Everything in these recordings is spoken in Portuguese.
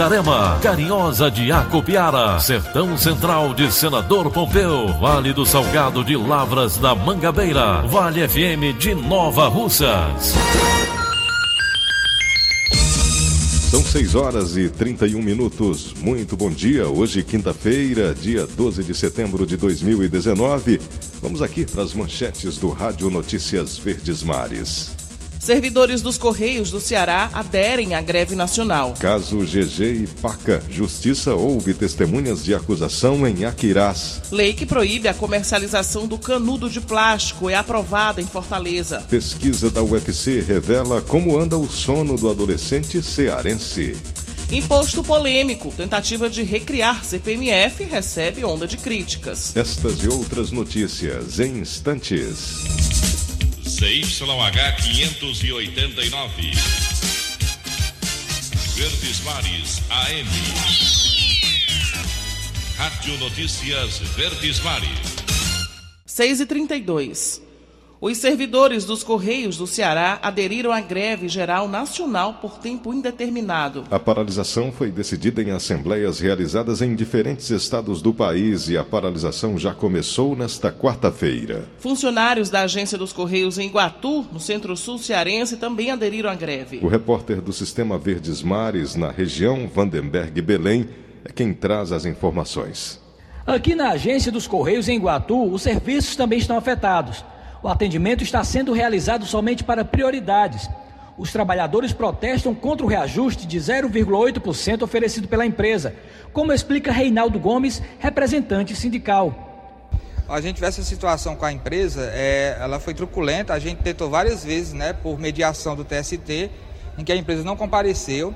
Itarema, Carinhosa de Acopiara, Sertão Central de Senador Pompeu, Vale do Salgado de Lavras da Mangabeira, Vale FM de Nova Russas. São 6 horas e 31 minutos. Muito bom dia. Hoje, quinta-feira, dia 12 de setembro de 2019. Vamos aqui para as manchetes do Rádio Notícias Verdes Mares. Servidores dos Correios do Ceará aderem à greve nacional. Caso GG e Paca. Justiça ouve testemunhas de acusação em Aquirás. Lei que proíbe a comercialização do canudo de plástico é aprovada em Fortaleza. Pesquisa da UFC revela como anda o sono do adolescente cearense. Imposto polêmico. Tentativa de recriar CPMF recebe onda de críticas. Estas e outras notícias em instantes. CYH 589. Verdes Mares AM. Rádio Notícias Verdes Mares. 6 e 32 os servidores dos Correios do Ceará aderiram à greve geral nacional por tempo indeterminado. A paralisação foi decidida em assembleias realizadas em diferentes estados do país e a paralisação já começou nesta quarta-feira. Funcionários da agência dos Correios em Iguatu, no centro-sul cearense, também aderiram à greve. O repórter do Sistema Verdes Mares, na região Vandenberg Belém, é quem traz as informações. Aqui na agência dos Correios em Iguatu, os serviços também estão afetados. O atendimento está sendo realizado somente para prioridades. Os trabalhadores protestam contra o reajuste de 0,8% oferecido pela empresa, como explica Reinaldo Gomes, representante sindical. A gente vê essa situação com a empresa, é, ela foi truculenta, a gente tentou várias vezes, né, por mediação do TST, em que a empresa não compareceu.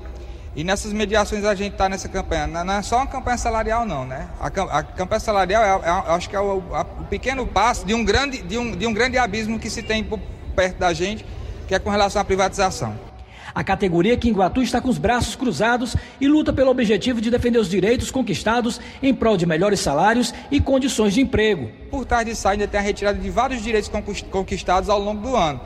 E nessas mediações a gente está nessa campanha. Não é só uma campanha salarial, não, né? A, a campanha salarial, é, é, acho que é o, a, o, pequeno passo de um, grande, de, um, de um grande abismo que se tem por perto da gente, que é com relação à privatização. A categoria que em Guatu está com os braços cruzados e luta pelo objetivo de defender os direitos conquistados em prol de melhores salários e condições de emprego. Por trás disso ainda tem a retirada de vários direitos conquistados ao longo do ano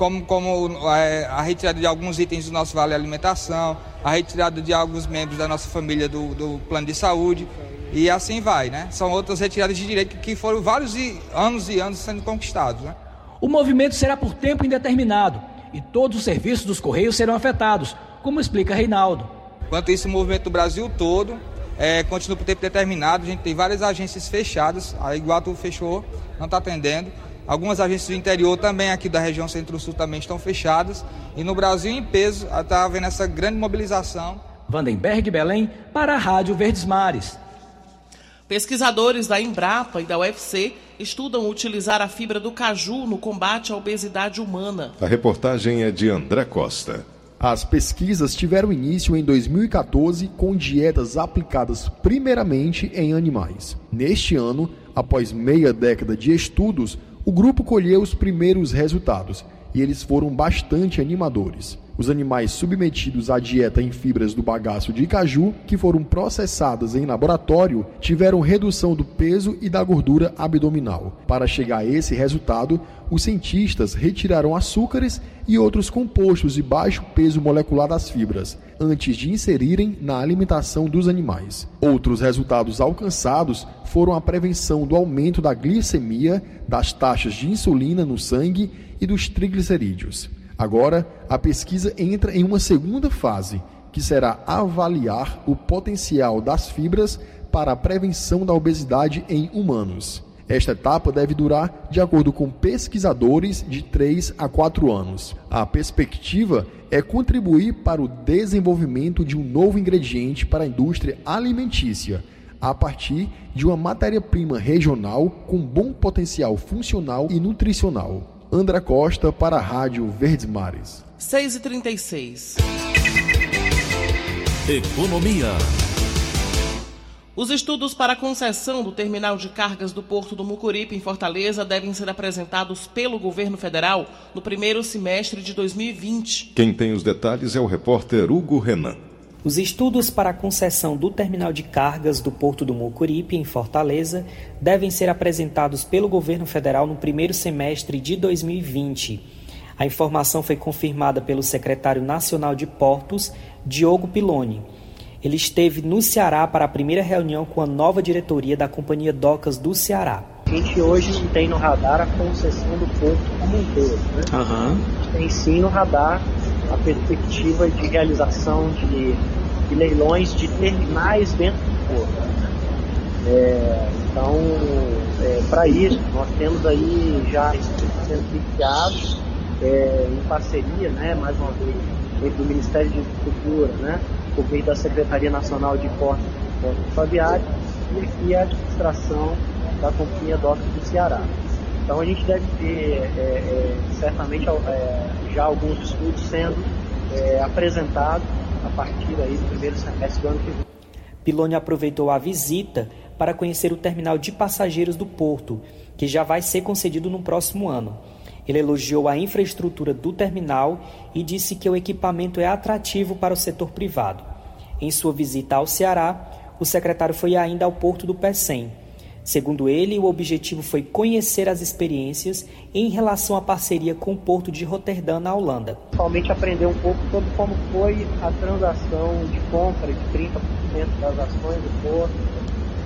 como, como a retirada de alguns itens do nosso Vale Alimentação, a retirada de alguns membros da nossa família do, do plano de saúde, e assim vai, né? São outras retiradas de direito que foram vários anos e anos sendo conquistados, né? O movimento será por tempo indeterminado e todos os serviços dos Correios serão afetados, como explica Reinaldo. Quanto isso, o movimento do Brasil todo é, continua por tempo determinado. A gente tem várias agências fechadas, a Iguatu fechou, não está atendendo. Algumas agências do interior também aqui da região Centro-Sul também estão fechadas. E no Brasil em peso está havendo essa grande mobilização. Vandenberg Belém para a Rádio Verdes Mares. Pesquisadores da Embrapa e da UFC estudam utilizar a fibra do caju no combate à obesidade humana. A reportagem é de André Costa. As pesquisas tiveram início em 2014 com dietas aplicadas primeiramente em animais. Neste ano, após meia década de estudos, o grupo colheu os primeiros resultados e eles foram bastante animadores. Os animais submetidos à dieta em fibras do bagaço de caju, que foram processadas em laboratório, tiveram redução do peso e da gordura abdominal. Para chegar a esse resultado, os cientistas retiraram açúcares e outros compostos de baixo peso molecular das fibras, antes de inserirem na alimentação dos animais. Outros resultados alcançados foram a prevenção do aumento da glicemia, das taxas de insulina no sangue e dos triglicerídeos. Agora, a pesquisa entra em uma segunda fase, que será avaliar o potencial das fibras para a prevenção da obesidade em humanos. Esta etapa deve durar, de acordo com pesquisadores, de 3 a 4 anos. A perspectiva é contribuir para o desenvolvimento de um novo ingrediente para a indústria alimentícia, a partir de uma matéria-prima regional com bom potencial funcional e nutricional. Andra Costa para a Rádio Verdes Mares. 6h36. Economia. Os estudos para a concessão do terminal de cargas do Porto do Mucuripe, em Fortaleza, devem ser apresentados pelo governo federal no primeiro semestre de 2020. Quem tem os detalhes é o repórter Hugo Renan. Os estudos para a concessão do terminal de cargas do Porto do Mucuripe, em Fortaleza, devem ser apresentados pelo governo federal no primeiro semestre de 2020. A informação foi confirmada pelo secretário nacional de Portos, Diogo Piloni. Ele esteve no Ceará para a primeira reunião com a nova diretoria da Companhia Docas do Ceará. A gente hoje não tem no radar a concessão do porto como um todo. Né? Uhum. A gente tem sim no radar a perspectiva de realização de, de leilões de terminais dentro do porto. É, então, é, para isso, nós temos aí já sendo iniciados é, em parceria, né, mais uma vez, entre o Ministério de Infraestrutura, né, por meio da Secretaria Nacional de Portos e Portos Fluviários e a administração da Companhia Docas do Ceará. Então a gente deve ter é, é, certamente é, já alguns estudos sendo é, apresentados a partir aí do primeiro semestre do ano que vem. Piloni aproveitou a visita para conhecer o terminal de passageiros do Porto, que já vai ser concedido no próximo ano. Ele elogiou a infraestrutura do terminal e disse que o equipamento é atrativo para o setor privado. Em sua visita ao Ceará, o secretário foi ainda ao porto do Pecém. Segundo ele, o objetivo foi conhecer as experiências em relação à parceria com o porto de Roterdã, na Holanda. Principalmente aprender um pouco sobre como foi a transação de compra de 30% das ações do porto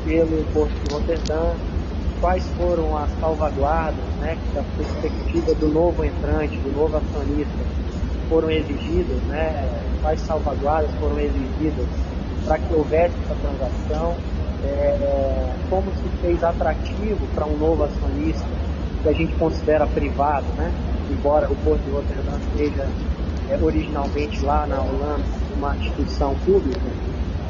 pelo porto de Roterdã, quais foram as salvaguardas, né, que da perspectiva do novo entrante, do novo acionista, foram exigidas, né, quais salvaguardas foram exigidas para que houvesse essa transação, é, como se fez atrativo para um novo acionista, que a gente considera privado, né, embora o Porto de Rotterdam seja é, originalmente lá na Holanda uma instituição pública,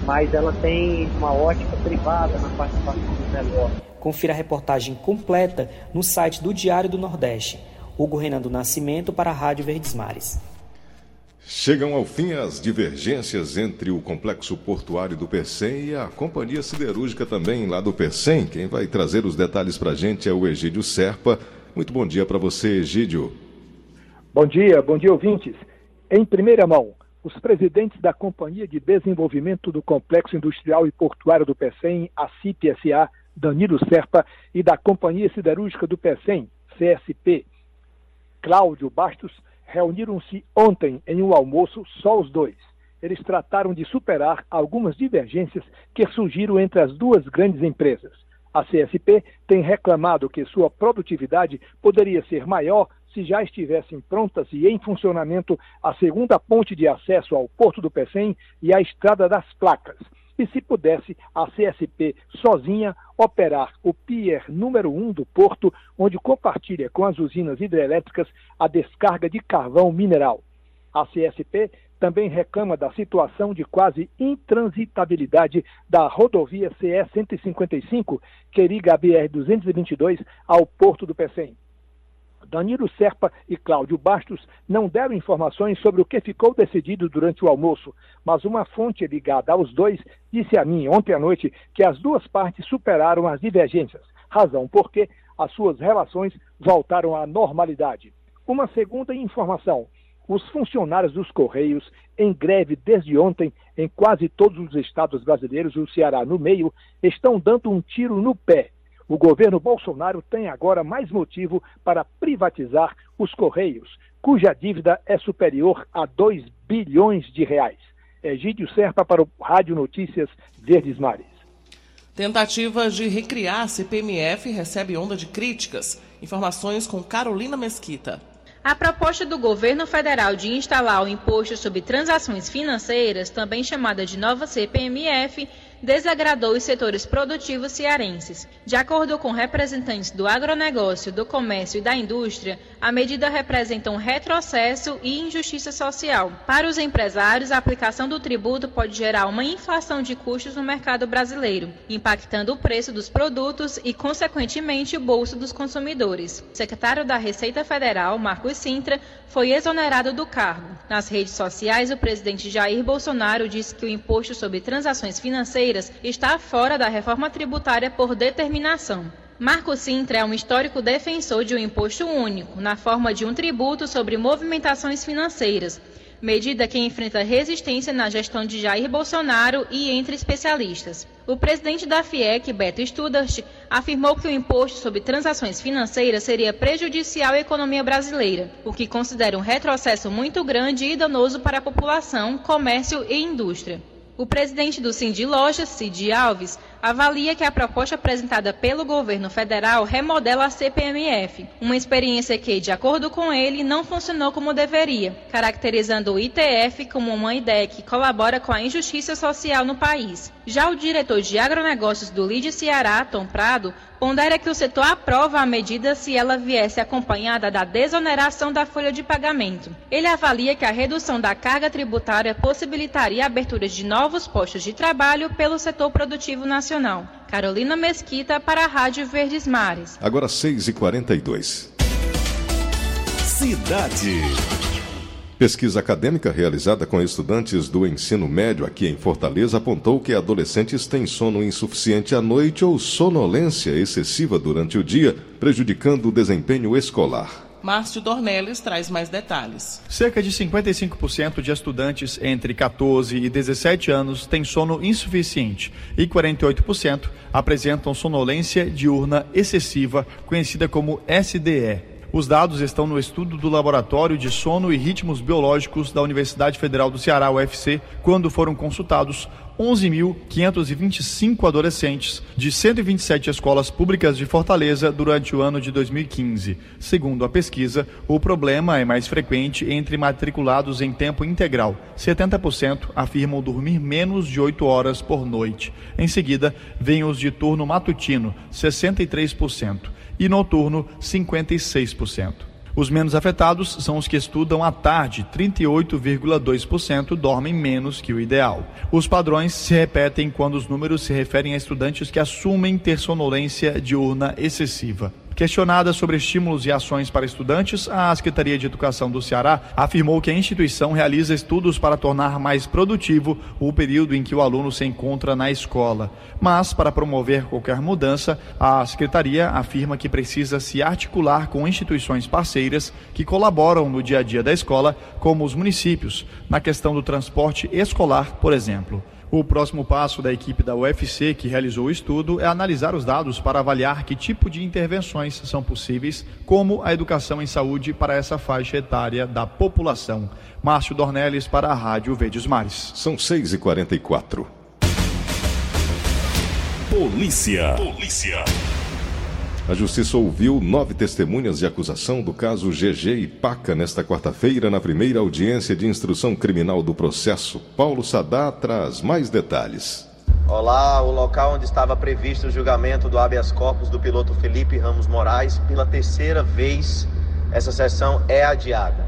mas ela tem uma ótica privada na participação do negócio. Confira a reportagem completa no site do Diário do Nordeste. Hugo Renan do Nascimento para a Rádio Verdes Mares. Chegam ao fim as divergências entre o complexo portuário do Percem e a companhia siderúrgica também lá do Percem. Quem vai trazer os detalhes para a gente é o Egídio Serpa. Muito bom dia para você, Egídio. Bom dia, bom dia, ouvintes. Em primeira mão, os presidentes da Companhia de Desenvolvimento do Complexo Industrial e Portuário do PECEM, a CIP-SA, Danilo Serpa, e da Companhia Siderúrgica do PECEM, CSP, Cláudio Bastos, reuniram-se ontem em um almoço só os dois. Eles trataram de superar algumas divergências que surgiram entre as duas grandes empresas. A CSP tem reclamado que sua produtividade poderia ser maior se já estivessem prontas e em funcionamento a segunda ponte de acesso ao Porto do Pecém e a Estrada das Placas, e se pudesse a CSP sozinha operar o pier número 1 um do porto, onde compartilha com as usinas hidrelétricas a descarga de carvão mineral. A CSP também reclama da situação de quase intransitabilidade da rodovia CE 155, que liga a BR 222 ao Porto do Pecém. Danilo Serpa e Cláudio Bastos não deram informações sobre o que ficou decidido durante o almoço, mas uma fonte ligada aos dois disse a mim ontem à noite que as duas partes superaram as divergências, razão porque as suas relações voltaram à normalidade. Uma segunda informação: os funcionários dos Correios, em greve desde ontem em quase todos os estados brasileiros, o Ceará no meio, estão dando um tiro no pé o governo Bolsonaro tem agora mais motivo para privatizar os Correios, cuja dívida é superior a 2 bilhões de reais. Egídio Serpa para o Rádio Notícias Verdes Mares. Tentativa de recriar a CPMF recebe onda de críticas. Informações com Carolina Mesquita. A proposta do governo federal de instalar o imposto sobre transações financeiras, também chamada de nova CPMF, desagradou os setores produtivos cearenses. De acordo com representantes do agronegócio, do comércio e da indústria, a medida representa um retrocesso e injustiça social. Para os empresários, a aplicação do tributo pode gerar uma inflação de custos no mercado brasileiro, impactando o preço dos produtos e, consequentemente, o bolso dos consumidores. O secretário da Receita Federal, Marcos Sintra, foi exonerado do cargo. Nas redes sociais, o presidente Jair Bolsonaro disse que o imposto sobre transações financeiras está fora da reforma tributária por determinação. Marco Sintra é um histórico defensor de um imposto único, na forma de um tributo sobre movimentações financeiras, medida que enfrenta resistência na gestão de Jair Bolsonaro e entre especialistas. O presidente da FIEC, Beto Studart, afirmou que o imposto sobre transações financeiras seria prejudicial à economia brasileira, o que considera um retrocesso muito grande e danoso para a população, comércio e indústria. O presidente do Cindy Lojas, Cid Alves, avalia que a proposta apresentada pelo governo federal remodela a CPMF, uma experiência que, de acordo com ele, não funcionou como deveria, caracterizando o ITF como uma ideia que colabora com a injustiça social no país. Já o diretor de agronegócios do LID Ceará, Tom Prado, pondera que o setor aprova a medida se ela viesse acompanhada da desoneração da folha de pagamento. Ele avalia que a redução da carga tributária possibilitaria a abertura de novos postos de trabalho pelo setor produtivo nacional. Carolina Mesquita para a Rádio Verdes Mares. Agora 6h42. Cidade. Pesquisa acadêmica realizada com estudantes do ensino médio aqui em Fortaleza apontou que adolescentes têm sono insuficiente à noite ou sonolência excessiva durante o dia, prejudicando o desempenho escolar. Márcio Dornelles traz mais detalhes. Cerca de 55% de estudantes entre 14 e 17 anos têm sono insuficiente e 48% apresentam sonolência diurna excessiva, conhecida como SDE. Os dados estão no estudo do Laboratório de Sono e Ritmos Biológicos da Universidade Federal do Ceará, UFC, quando foram consultados 11.525 adolescentes de 127 escolas públicas de Fortaleza durante o ano de 2015. Segundo a pesquisa, o problema é mais frequente entre matriculados em tempo integral. 70% afirmam dormir menos de 8 horas por noite. Em seguida, vem os de turno matutino, 63% e noturno 56%. Os menos afetados são os que estudam à tarde, 38,2% dormem menos que o ideal. Os padrões se repetem quando os números se referem a estudantes que assumem ter sonolência diurna excessiva. Questionada sobre estímulos e ações para estudantes, a Secretaria de Educação do Ceará afirmou que a instituição realiza estudos para tornar mais produtivo o período em que o aluno se encontra na escola. Mas, para promover qualquer mudança, a Secretaria afirma que precisa se articular com instituições parceiras que colaboram no dia a dia da escola, como os municípios, na questão do transporte escolar, por exemplo. O próximo passo da equipe da UFC que realizou o estudo é analisar os dados para avaliar que tipo de intervenções são possíveis, como a educação em saúde para essa faixa etária da população. Márcio Dornelles para a Rádio Verdes Mares. São 6h44. Polícia. Polícia. A Justiça ouviu nove testemunhas de acusação do caso GG e Paca nesta quarta-feira, na primeira audiência de instrução criminal do processo. Paulo Sadá traz mais detalhes. Olá, o local onde estava previsto o julgamento do habeas corpus do piloto Felipe Ramos Moraes, pela terceira vez, essa sessão é adiada.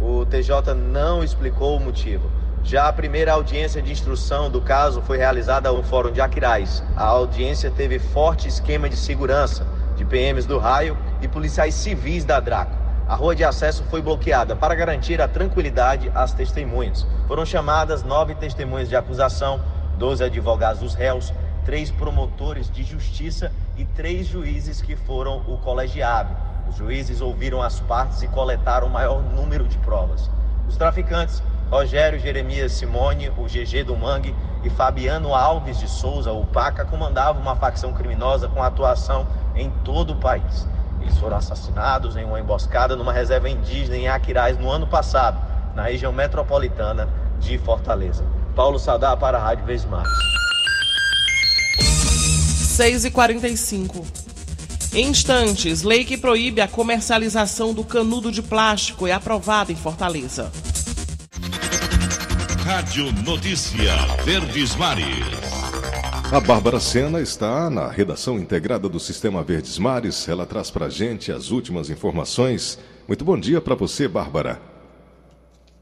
O TJ não explicou o motivo. Já a primeira audiência de instrução do caso foi realizada no Fórum de Aquiraz. A audiência teve forte esquema de segurança de PMs do raio e policiais civis da Draco. A rua de acesso foi bloqueada para garantir a tranquilidade às testemunhas. Foram chamadas nove testemunhas de acusação, doze advogados dos réus, três promotores de justiça e três juízes que foram o colegiado. Os juízes ouviram as partes e coletaram o maior número de provas. Os traficantes, Rogério Jeremias Simone, o GG do Mangue, e Fabiano Alves de Souza, o Paca, comandavam uma facção criminosa com atuação em todo o país. Eles foram assassinados em uma emboscada numa reserva indígena em Aquiraz no ano passado, na região metropolitana de Fortaleza. Paulo Sadar para a Rádio Vesmar. 6 e 45 Em instantes, lei que proíbe a comercialização do canudo de plástico é aprovada em Fortaleza. Rádio Notícia Verdes Mares. A Bárbara Sena está na redação integrada do Sistema Verdes Mares. Ela traz para a gente as últimas informações. Muito bom dia para você, Bárbara.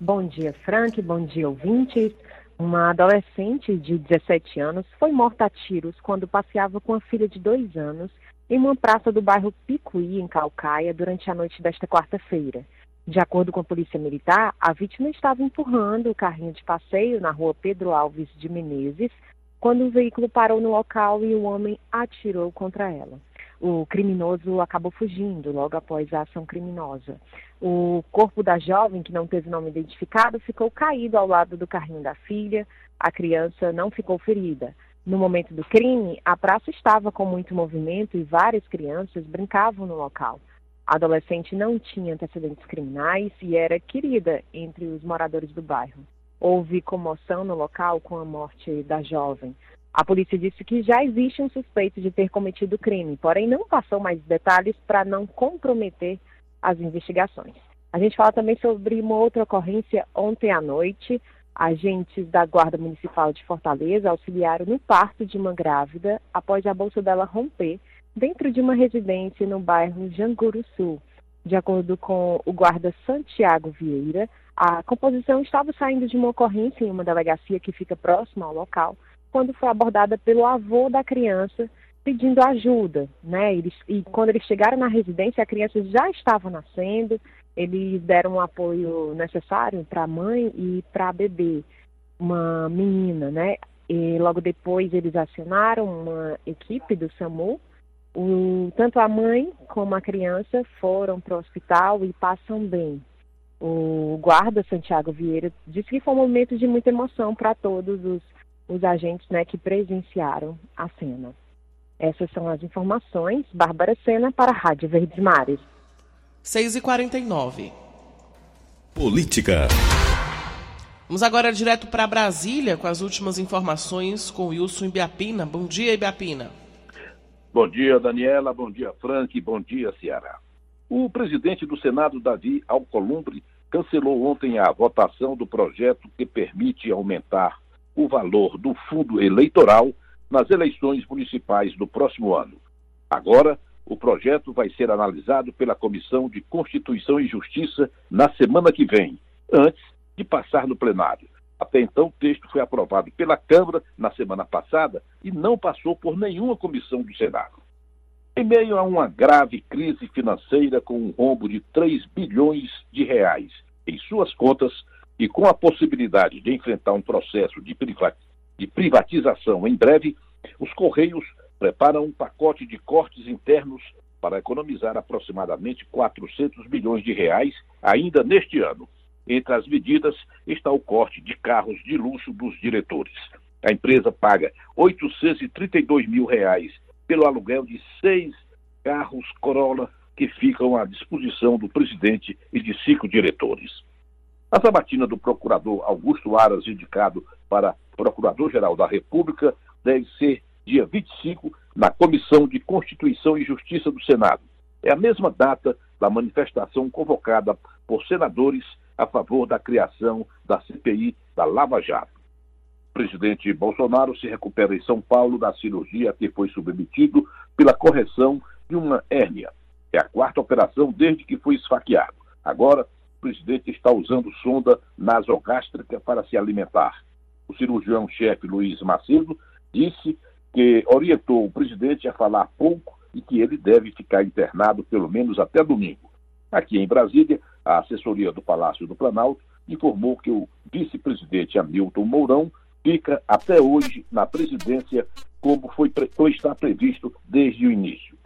Bom dia, Frank. Bom dia, ouvintes. Uma adolescente de 17 anos foi morta a tiros quando passeava com a filha de dois anos em uma praça do bairro Picuí, em Calcaia, durante a noite desta quarta-feira. De acordo com a Polícia Militar, a vítima estava empurrando o carrinho de passeio na rua Pedro Alves de Menezes, quando o veículo parou no local e o homem atirou contra ela. O criminoso acabou fugindo logo após a ação criminosa. O corpo da jovem, que não teve nome identificado, ficou caído ao lado do carrinho da filha. A criança não ficou ferida. No momento do crime, a praça estava com muito movimento e várias crianças brincavam no local. A adolescente não tinha antecedentes criminais e era querida entre os moradores do bairro. Houve comoção no local com a morte da jovem. A polícia disse que já existe um suspeito de ter cometido o crime, porém não passou mais detalhes para não comprometer as investigações. A gente fala também sobre uma outra ocorrência ontem à noite. Agentes da Guarda Municipal de Fortaleza auxiliaram no parto de uma grávida após a bolsa dela romper dentro de uma residência no bairro Janguru Sul. De acordo com o guarda Santiago Vieira, a composição estava saindo de uma ocorrência em uma delegacia que fica próxima ao local, quando foi abordada pelo avô da criança pedindo ajuda, né? Eles, e quando eles chegaram na residência, a criança já estava nascendo, eles deram o apoio necessário para a mãe e para a bebê, uma menina, né? E logo depois eles acionaram uma equipe do SAMU. O, tanto a mãe como a criança foram para o hospital e passam bem. O guarda Santiago Vieira disse que foi um momento de muita emoção para todos os, os agentes né, que presenciaram a cena. Essas são as informações. Bárbara Sena para a Rádio Verdes Mares. 6h49. Política. Vamos agora direto para Brasília com as últimas informações com Wilson Ibiapina. Bom dia, Ibiapina. Bom dia, Daniela. Bom dia, Frank. Bom dia, Ceará. O presidente do Senado, Davi Alcolumbre, cancelou ontem a votação do projeto que permite aumentar o valor do fundo eleitoral nas eleições municipais do próximo ano. Agora, o projeto vai ser analisado pela Comissão de Constituição e Justiça na semana que vem, antes de passar no plenário. Até então, o texto foi aprovado pela Câmara na semana passada e não passou por nenhuma comissão do Senado. Em meio a uma grave crise financeira com um rombo de 3 bilhões de reais em suas contas e com a possibilidade de enfrentar um processo de privatização em breve, os Correios preparam um pacote de cortes internos para economizar aproximadamente 400 bilhões de reais ainda neste ano. Entre as medidas está o corte de carros de luxo dos diretores. A empresa paga 832 mil reais pelo aluguel de seis carros Corolla que ficam à disposição do presidente e de cinco diretores. A sabatina do procurador Augusto Aras, indicado para Procurador-Geral da República, deve ser dia 25, na Comissão de Constituição e Justiça do Senado. É a mesma data da manifestação convocada por senadores a favor da criação da CPI da Lava Jato. O presidente Bolsonaro se recupera em São Paulo da cirurgia que foi submetido pela correção de uma hérnia. É a quarta operação desde que foi esfaqueado. Agora, o presidente está usando sonda nasogástrica para se alimentar. O cirurgião-chefe Luiz Macedo disse que orientou o presidente a falar pouco e que ele deve ficar internado pelo menos até domingo. Aqui em Brasília, a assessoria do Palácio do Planalto informou que o vice-presidente Hamilton Mourão fica até hoje na presidência, como foi ou está previsto desde o início.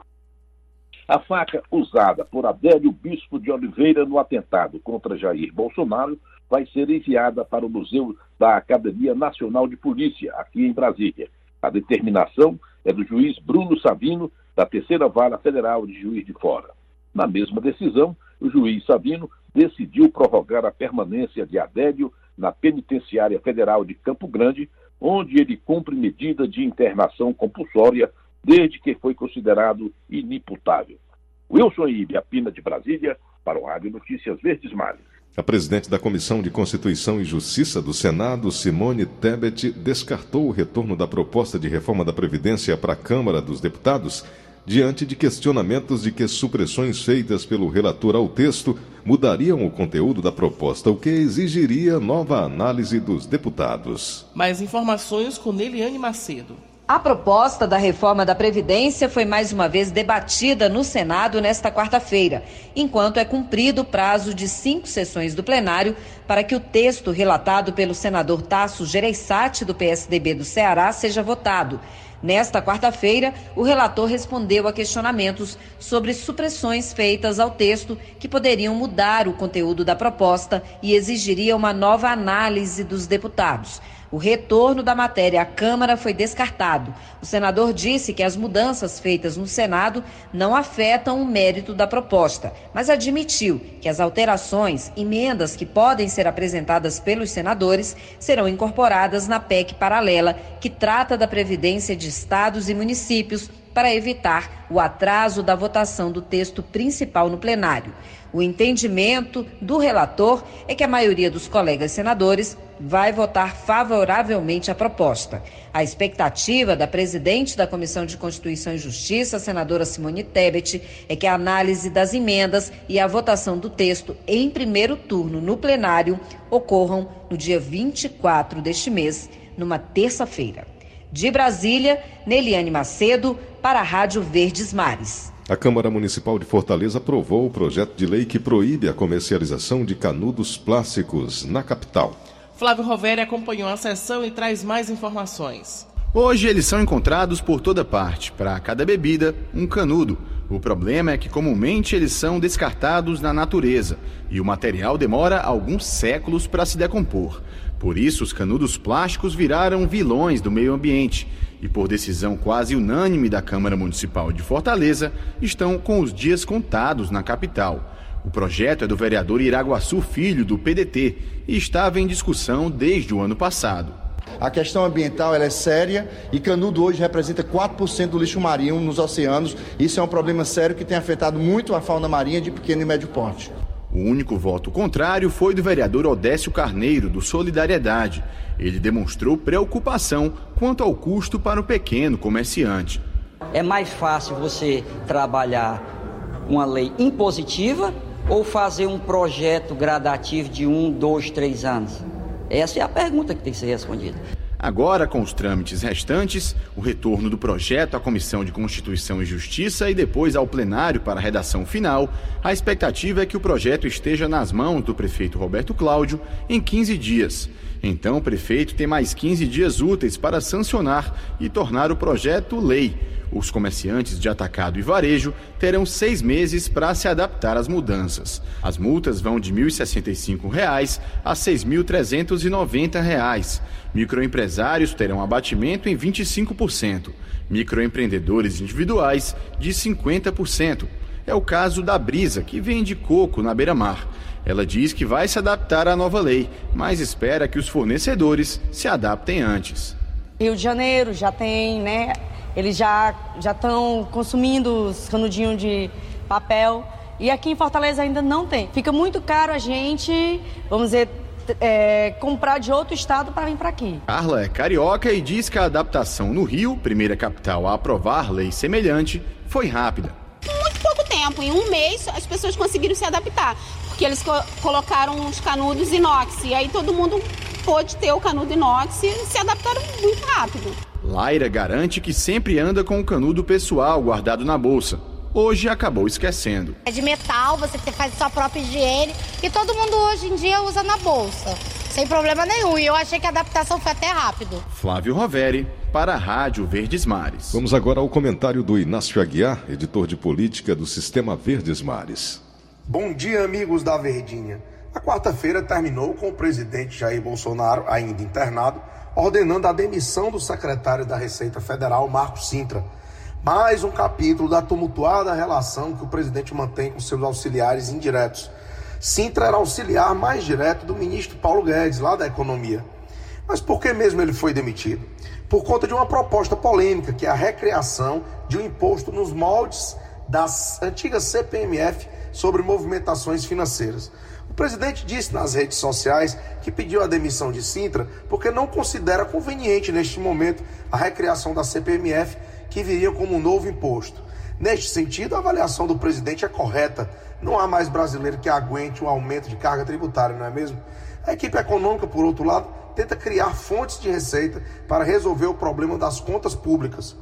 A faca usada por Adélio Bispo de Oliveira no atentado contra Jair Bolsonaro vai ser enviada para o Museu da Academia Nacional de Polícia, aqui em Brasília. A determinação é do juiz Bruno Savino, da Terceira Vara Federal de Juiz de Fora. Na mesma decisão, o juiz Savino decidiu prorrogar a permanência de Adélio na Penitenciária Federal de Campo Grande, onde ele cumpre medida de internação compulsória desde que foi considerado inimputável. Wilson Ibiapina de Brasília, para o Rádio Notícias Verdes Mares. A presidente da Comissão de Constituição e Justiça do Senado, Simone Tebet, descartou o retorno da proposta de reforma da Previdência para a Câmara dos Deputados diante de questionamentos de que supressões feitas pelo relator ao texto mudariam o conteúdo da proposta, o que exigiria nova análise dos deputados. Mais informações com Neliane Macedo. A proposta da reforma da Previdência foi mais uma vez debatida no Senado nesta quarta-feira, enquanto é cumprido o prazo de cinco sessões do plenário para que o texto relatado pelo senador Tasso Gereissati, do PSDB do Ceará, seja votado. Nesta quarta-feira, o relator respondeu a questionamentos sobre supressões feitas ao texto que poderiam mudar o conteúdo da proposta e exigiria uma nova análise dos deputados. O retorno da matéria à Câmara foi descartado. O senador disse que as mudanças feitas no Senado não afetam o mérito da proposta, mas admitiu que as alterações, emendas que podem ser apresentadas pelos senadores, serão incorporadas na PEC paralela, que trata da previdência de estados e municípios para evitar o atraso da votação do texto principal no plenário. O entendimento do relator é que a maioria dos colegas senadores vai votar favoravelmente a proposta. A expectativa da presidente da Comissão de Constituição e Justiça, senadora Simone Tebet, é que a análise das emendas e a votação do texto em primeiro turno no plenário ocorram no dia 24 deste mês, numa terça-feira. De Brasília, Neliane Macedo, para a Rádio Verdes Mares. A Câmara Municipal de Fortaleza aprovou o projeto de lei que proíbe a comercialização de canudos plásticos na capital. Flávio Roveri acompanhou a sessão e traz mais informações. Hoje eles são encontrados por toda parte. Para cada bebida, um canudo. O problema é que comumente eles são descartados na natureza e o material demora alguns séculos para se decompor. Por isso, os canudos plásticos viraram vilões do meio ambiente e, por decisão quase unânime da Câmara Municipal de Fortaleza, estão com os dias contados na capital. O projeto é do vereador Iraguaçu Filho, do PDT, e estava em discussão desde o ano passado. A questão ambiental é séria e Canudo hoje representa 4% do lixo marinho nos oceanos. Isso é um problema sério que tem afetado muito a fauna marinha de pequeno e médio porte. O único voto contrário foi do vereador Odécio Carneiro, do Solidariedade. Ele demonstrou preocupação quanto ao custo para o pequeno comerciante. É mais fácil você trabalhar uma lei impositiva ou fazer um projeto gradativo de um, dois, três anos? Essa é a pergunta que tem que ser respondida. Agora, com os trâmites restantes, o retorno do projeto à Comissão de Constituição e Justiça e depois ao plenário para a redação final, a expectativa é que o projeto esteja nas mãos do prefeito Roberto Cláudio em 15 dias. Então, o prefeito tem mais 15 dias úteis para sancionar e tornar o projeto lei. Os comerciantes de atacado e varejo terão seis meses para se adaptar às mudanças. As multas vão de 1.065 reais a 6.390 reais. Microempresários terão abatimento em 25%. Microempreendedores individuais de 50%. É o caso da Brisa, que vende coco na beira-mar. Ela diz que vai se adaptar à nova lei, mas espera que os fornecedores se adaptem antes. Rio de Janeiro já tem, né? Eles já já estão consumindo os canudinhos de papel e aqui em Fortaleza ainda não tem. Fica muito caro a gente, vamos dizer, é, comprar de outro estado para vir para aqui. Carla é carioca e diz que a adaptação no Rio, primeira capital a aprovar lei semelhante, foi rápida. Em um mês, as pessoas conseguiram se adaptar, porque eles co colocaram os canudos inox e aí todo mundo pôde ter o canudo inox e se adaptaram muito rápido. Laira garante que sempre anda com o canudo pessoal guardado na bolsa. Hoje acabou esquecendo. É de metal, você faz sua própria higiene e todo mundo hoje em dia usa na bolsa, sem problema nenhum. E eu achei que a adaptação foi até rápido. Flávio Roveri, para a Rádio Verdes Mares. Vamos agora ao comentário do Inácio Aguiar, editor de política do Sistema Verdes Mares. Bom dia, amigos da Verdinha. A quarta-feira terminou com o presidente Jair Bolsonaro, ainda internado, ordenando a demissão do secretário da Receita Federal, Marco Sintra. Mais um capítulo da tumultuada relação que o presidente mantém com seus auxiliares indiretos. Sintra era auxiliar mais direto do ministro Paulo Guedes, lá da Economia. Mas por que mesmo ele foi demitido? Por conta de uma proposta polêmica, que é a recriação de um imposto nos moldes das antigas CPMF sobre movimentações financeiras. O presidente disse nas redes sociais que pediu a demissão de Sintra porque não considera conveniente neste momento a recriação da CPMF, que viria como um novo imposto. Neste sentido, a avaliação do presidente é correta. Não há mais brasileiro que aguente um aumento de carga tributária, não é mesmo? A equipe econômica, por outro lado, tenta criar fontes de receita para resolver o problema das contas públicas.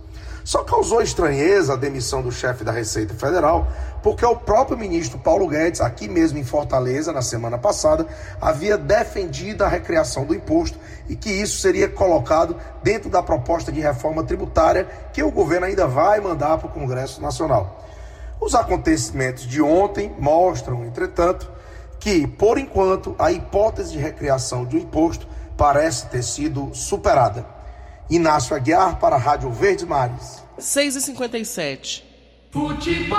Só causou estranheza a demissão do chefe da Receita Federal, porque o próprio ministro Paulo Guedes, aqui mesmo em Fortaleza, na semana passada, havia defendido a recriação do imposto e que isso seria colocado dentro da proposta de reforma tributária que o governo ainda vai mandar para o Congresso Nacional. Os acontecimentos de ontem mostram, entretanto, que, por enquanto, a hipótese de recriação do imposto parece ter sido superada. Inácio Aguiar para a Rádio Verdes Mares. 6h57. Futebol.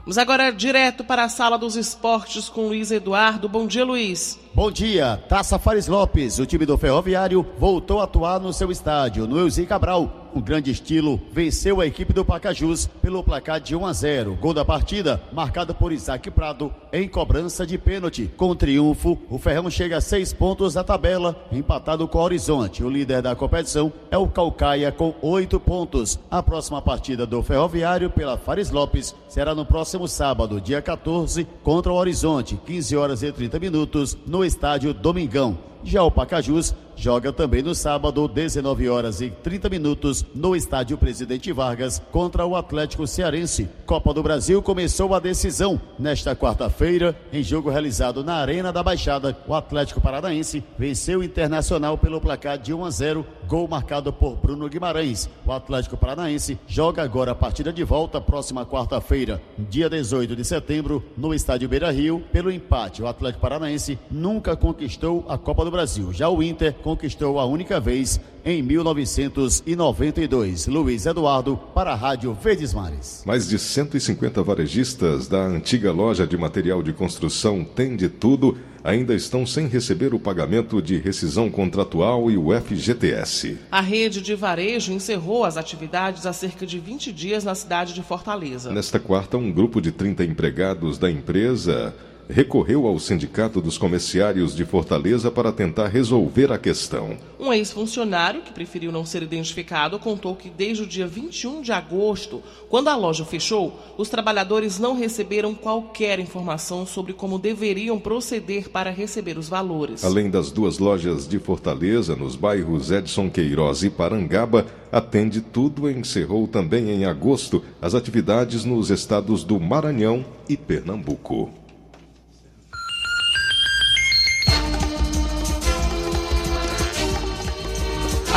Vamos agora direto para a sala dos esportes com Luiz Eduardo. Bom dia, Luiz. Bom dia, Taça Fares Lopes. O time do Ferroviário voltou a atuar no seu estádio, no Elzi Cabral, o grande estilo venceu a equipe do Pacajus pelo placar de 1 a 0. Gol da partida, marcado por Isaac Prado, em cobrança de pênalti. Com triunfo, o Ferrão chega a seis pontos da tabela, empatado com o Horizonte. O líder da competição é o Calcaia, com oito pontos. A próxima partida do Ferroviário pela Fares Lopes será no próximo sábado, dia 14, contra o Horizonte, 15 horas e 30 minutos, no estádio Domingão. Já o Pacajus joga também no sábado, 19 horas e 30 minutos, no estádio Presidente Vargas, contra o Atlético Cearense. Copa do Brasil começou a decisão nesta quarta-feira, em jogo realizado na Arena da Baixada. O Atlético Paranaense venceu o Internacional pelo placar de 1 a 0, gol marcado por Bruno Guimarães. O Atlético Paranaense joga agora a partida de volta, próxima quarta-feira, dia 18 de setembro, no estádio Beira Rio, pelo empate. O Atlético Paranaense nunca conquistou a Copa do Brasil. Já o Inter conquistou a única vez em 1992. Luiz Eduardo para a Rádio Verdes Mares. Mais de 150 varejistas da antiga loja de material de construção Tem de Tudo ainda estão sem receber o pagamento de rescisão contratual e o FGTS. A rede de varejo encerrou as atividades há cerca de 20 dias na cidade de Fortaleza. Nesta quarta, um grupo de 30 empregados da empresa recorreu ao Sindicato dos Comerciários de Fortaleza para tentar resolver a questão. Um ex-funcionário, que preferiu não ser identificado, contou que desde o dia 21 de agosto, quando a loja fechou, os trabalhadores não receberam qualquer informação sobre como deveriam proceder para receber os valores. Além das duas lojas de Fortaleza, nos bairros Edson Queiroz e Parangaba, atende tudo e encerrou também em agosto as atividades nos estados do Maranhão e Pernambuco.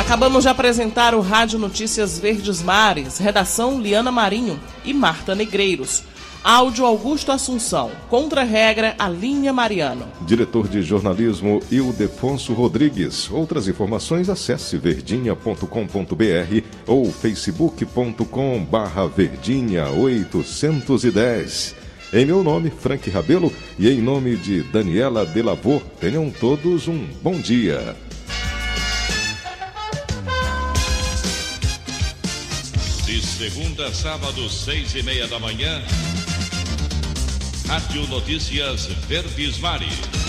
Acabamos de apresentar o Rádio Notícias Verdes Mares, redação Liana Marinho e Marta Negreiros. Áudio Augusto Assunção. Contra-regra, Alinha Mariano. Diretor de jornalismo Ildefonso Rodrigues. Outras informações acesse verdinha.com.br ou facebook.com barra verdinha 810. Em meu nome, Frank Rabelo, e em nome de Daniela Delavô, tenham todos um bom dia. Segunda sábado, seis e meia da manhã. Rádio Notícias Verdes Mares.